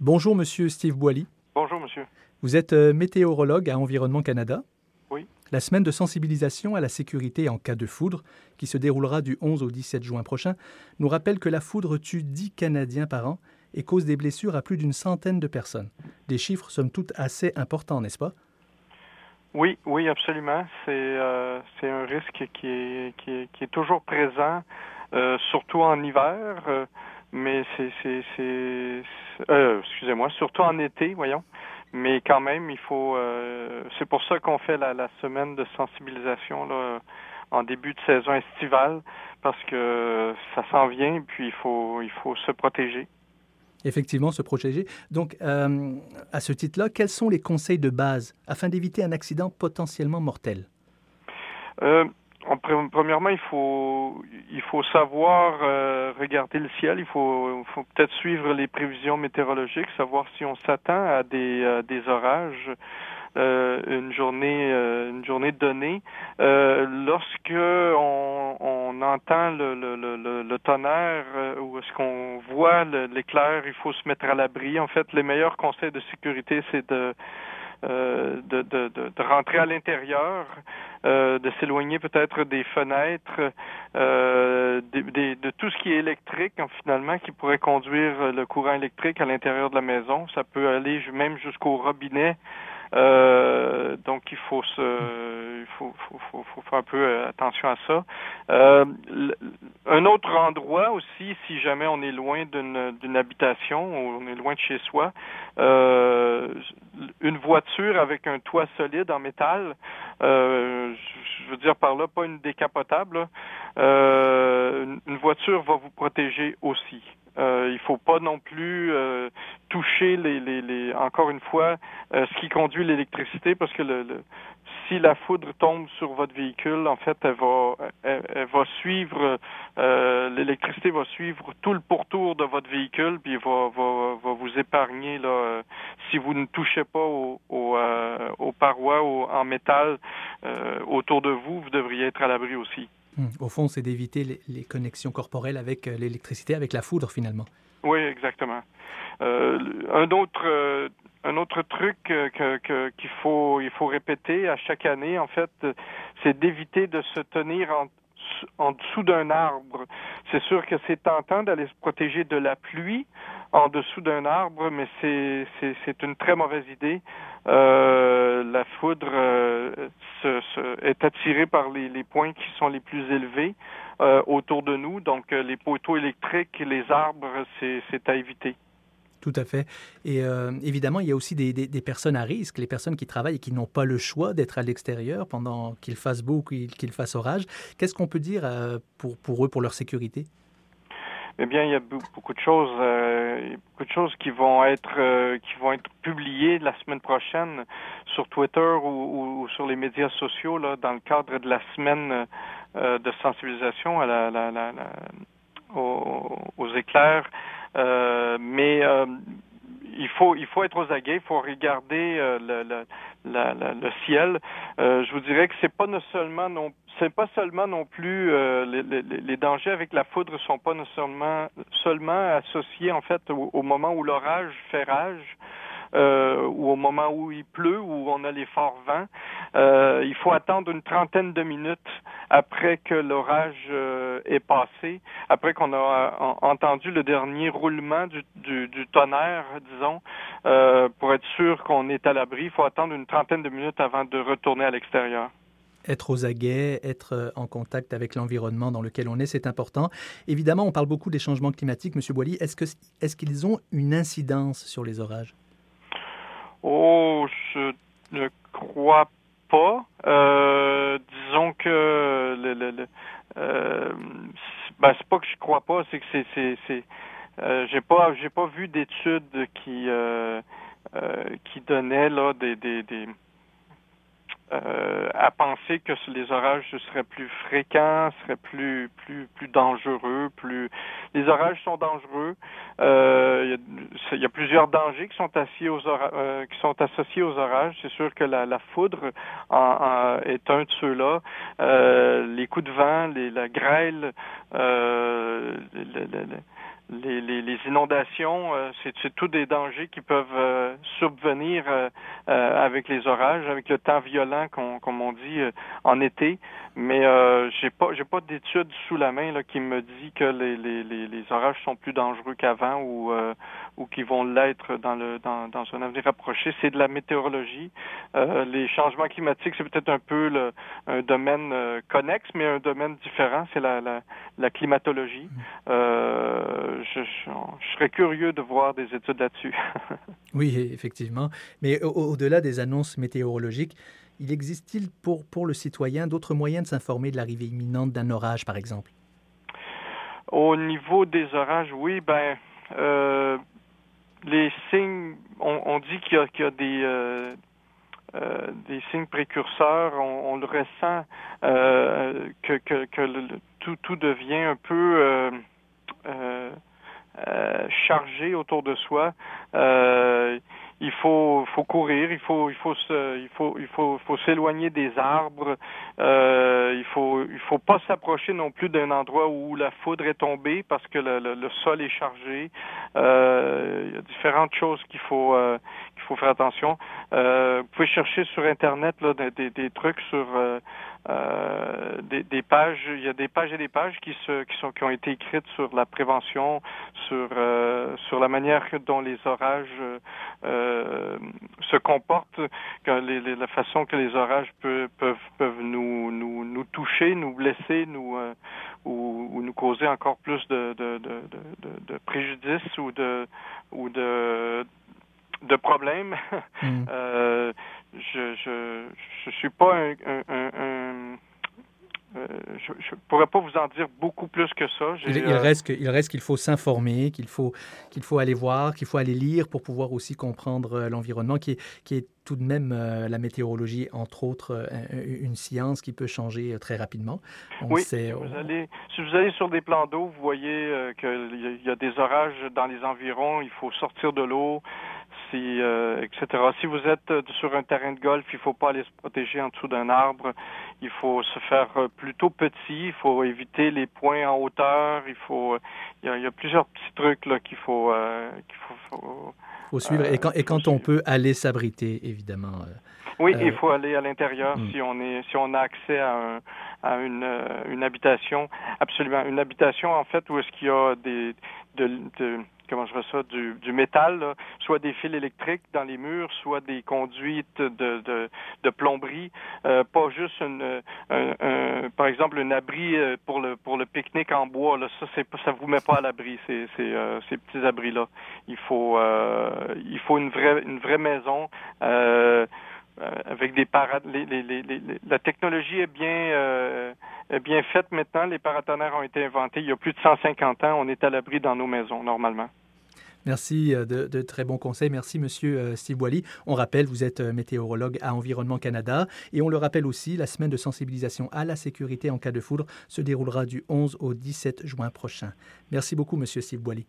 Bonjour, monsieur Steve Boily. Bonjour, monsieur. Vous êtes euh, météorologue à Environnement Canada. Oui. La semaine de sensibilisation à la sécurité en cas de foudre, qui se déroulera du 11 au 17 juin prochain, nous rappelle que la foudre tue 10 Canadiens par an et cause des blessures à plus d'une centaine de personnes. Des chiffres somme toute assez importants, n'est-ce pas? Oui, oui, absolument. C'est euh, un risque qui est, qui est, qui est toujours présent, euh, surtout en hiver. Euh, mais c'est, c'est, c'est, euh, excusez-moi, surtout en été, voyons. Mais quand même, il faut. Euh, c'est pour ça qu'on fait la, la, semaine de sensibilisation là, en début de saison estivale, parce que ça s'en vient, puis il faut, il faut se protéger. Effectivement, se protéger. Donc, euh, à ce titre-là, quels sont les conseils de base afin d'éviter un accident potentiellement mortel? Euh, premièrement, il faut il faut savoir euh, regarder le ciel. Il faut, faut peut-être suivre les prévisions météorologiques, savoir si on s'attend à des euh, des orages. Euh, une journée euh, une journée donnée euh, lorsque on, on entend le, le, le, le tonnerre ou est-ce qu'on voit l'éclair il faut se mettre à l'abri en fait les meilleurs conseils de sécurité c'est de euh, de, de, de, de, rentrer à l'intérieur, euh, de s'éloigner peut-être des fenêtres, euh, de, tout ce qui est électrique finalement qui pourrait conduire le courant électrique à l'intérieur de la maison. Ça peut aller même jusqu'au robinet. Euh, donc il faut se, il faut, faire un peu attention à ça. Un autre endroit aussi, si jamais on est loin d'une habitation ou on est loin de chez soi, une voiture avec un toit solide en métal, veux dire par là pas une décapotable, euh, une voiture va vous protéger aussi. Euh, il faut pas non plus euh, toucher les, encore une fois euh, ce qui conduit l'électricité parce que le, si la foudre tombe sur votre véhicule, en fait, elle va elle, va suivre l'électricité va suivre tout le pourtour de votre véhicule puis va va, va vous épargner là si vous ne touchez pas aux parois en métal autour de vous, vous devriez être à l'abri aussi. Hum, au fond, c'est d'éviter les, connexions corporelles avec euh, l'électricité, avec la foudre finalement. Oui, exactement. Euh, un autre euh, un autre truc que, que, qu'il faut il faut répéter à chaque année, en fait, c'est d'éviter de se tenir en, en dessous d'un arbre. C'est sûr que c'est tentant d'aller se protéger de la pluie en dessous d'un arbre, mais c'est, c'est, c'est une très mauvaise idée. Euh, la foudre euh, se, est attirée par les, points qui sont les plus élevés euh, autour de nous, donc les poteaux électriques, les arbres, c'est, à éviter. Tout à fait. Et évidemment, il y a aussi des, personnes à risque, les personnes qui travaillent et qui n'ont pas le choix d'être à l'extérieur pendant qu'il fasse beau ou qu'il fasse orage. Qu'est-ce qu'on peut dire pour eux, pour leur sécurité? Eh bien, il y a beaucoup de choses, euh, beaucoup de choses qui vont être euh, qui vont être publiées la semaine prochaine sur Twitter ou, ou, sur les médias sociaux là, dans le cadre de la semaine euh, de sensibilisation à la, la, la, la aux, aux, éclairs. Euh, mais euh, il faut il faut être aux aguets, il faut regarder euh, le, le, le, ciel. Je vous dirais que c'est pas seulement non c'est pas seulement non plus euh, les, les, les, dangers avec la foudre sont pas seulement seulement associés en fait au, moment où l'orage fait rage euh, ou au moment où il pleut, où on a les forts vents. Euh, il faut attendre une trentaine de minutes après que l'orage euh, est passé, après qu'on a entendu le dernier roulement du, du, du tonnerre, disons, euh, pour être sûr qu'on est à l'abri. Il faut attendre une trentaine de minutes avant de retourner à l'extérieur être aux aguets, être euh, en contact avec l'environnement dans lequel on est, c'est important. Évidemment, on parle beaucoup des changements climatiques, Monsieur Boily. Est-ce que est-ce qu'ils ont une incidence sur les orages? Oh, je ne crois pas. Euh, disons que le, le, euh, ben, c'est pas que je crois pas, c'est que c'est c'est j'ai pas j'ai pas vu d'études qui qui donnaient là des euh, à penser que les orages seraient plus fréquents, seraient plus plus plus dangereux, plus les orages sont dangereux. Euh, il, y a, plusieurs dangers qui sont assis aux euh, qui sont associés aux orages. C'est sûr que la, la foudre en, est un de ceux-là. Euh, les coups de vent, les, la grêle, euh, le, le, les, les, les, inondations, euh, c'est tous des dangers qui peuvent euh, subvenir euh, avec les orages, avec le temps violent, comme on dit, en été. Mais j'ai pas j'ai pas d'études sous la main là, qui me dit que les, les, les, orages sont plus dangereux qu'avant ou ou qui vont l'être dans le dans, dans un avenir approché. C'est de la météorologie. les changements climatiques, c'est peut-être un peu le, un domaine connexe, mais un domaine différent. C'est la, la, la climatologie. Euh, je, serais curieux de voir des études là-dessus. oui, effectivement. Mais au-delà des annonces météorologiques, il existe-t-il pour, pour le citoyen d'autres moyens de s'informer de l'arrivée imminente d'un orage, par exemple? Au niveau des orages, oui, ben euh, les signes, on, dit qu'il y, a des euh, euh, des signes précurseurs, on, le ressent que, que, que tout, tout devient un peu euh, chargé autour de soi. Il faut, faut courir, il faut, il faut se, il faut, il faut, faut s'éloigner des arbres. Euh, il faut, il faut pas s'approcher non plus d'un endroit où la foudre est tombée parce que le, le, sol est chargé. Euh, il y a différentes choses qu'il faut, euh, faut faire attention. Euh, vous pouvez chercher sur internet des, trucs sur euh, des, des, pages. Il y a des pages et des pages qui sont, qui ont été écrites sur la prévention, sur, sur la manière dont les orages euh, se comportent, la façon que les orages peuvent, peuvent, nous, nous, nous toucher, nous blesser, nous euh, ou, nous causer encore plus de, de, de, de, préjudice ou de ou de de problèmes. Mm. euh, je, je je suis pas un, un euh, je ne pourrais pas vous en dire beaucoup plus que ça. Il, il, reste qu'il reste qu'il faut s'informer, qu'il faut qu'il faut aller voir, qu'il faut aller lire pour pouvoir aussi comprendre euh, l'environnement, qui est, qui est tout de même euh, la météorologie, entre autres, une science qui peut changer très rapidement. oui, si, vous allez, si vous allez sur des plans d'eau, vous voyez qu'il y a des orages dans les environs, il faut sortir de l'eau si, euh, etc. Si vous êtes euh, sur un terrain de golf, il ne faut pas aller se protéger en dessous d'un arbre. Il faut se faire euh, plutôt petit. Il faut éviter les points en hauteur. Il faut, il y a, plusieurs petits trucs là qu'il faut, qu'il faut, faut, suivre. et quand, et quand on peut aller s'abriter, évidemment. Oui, il faut aller à l'intérieur hmm. si on est si on a accès à, à une, une habitation. Absolument, une habitation en fait où est-ce qu'il y a des de, de comment je vois ça, du, du métal, soit des fils électriques dans les murs, soit des conduites de, de, de plomberie, euh, pas juste une, un, par exemple un abri euh, pour le pour le pique-nique en bois. Là, ça c'est ça vous met pas à l'abri ces ces, euh, ces petits abris là. Il faut il faut une vraie une vraie maison. Avec des les, la technologie est bien est bien faite maintenant. Les paratonnerres ont été inventés il y a plus de 150 ans. On est à l'abri dans nos maisons normalement. Merci euh, de, très bons conseils. Merci, Monsieur euh, Boily. On rappelle, vous êtes euh, météorologue à Environnement Canada. Et on le rappelle aussi, la semaine de sensibilisation à la sécurité en cas de foudre se déroulera du 11 au 17 juin prochain. Merci beaucoup, Monsieur Boily.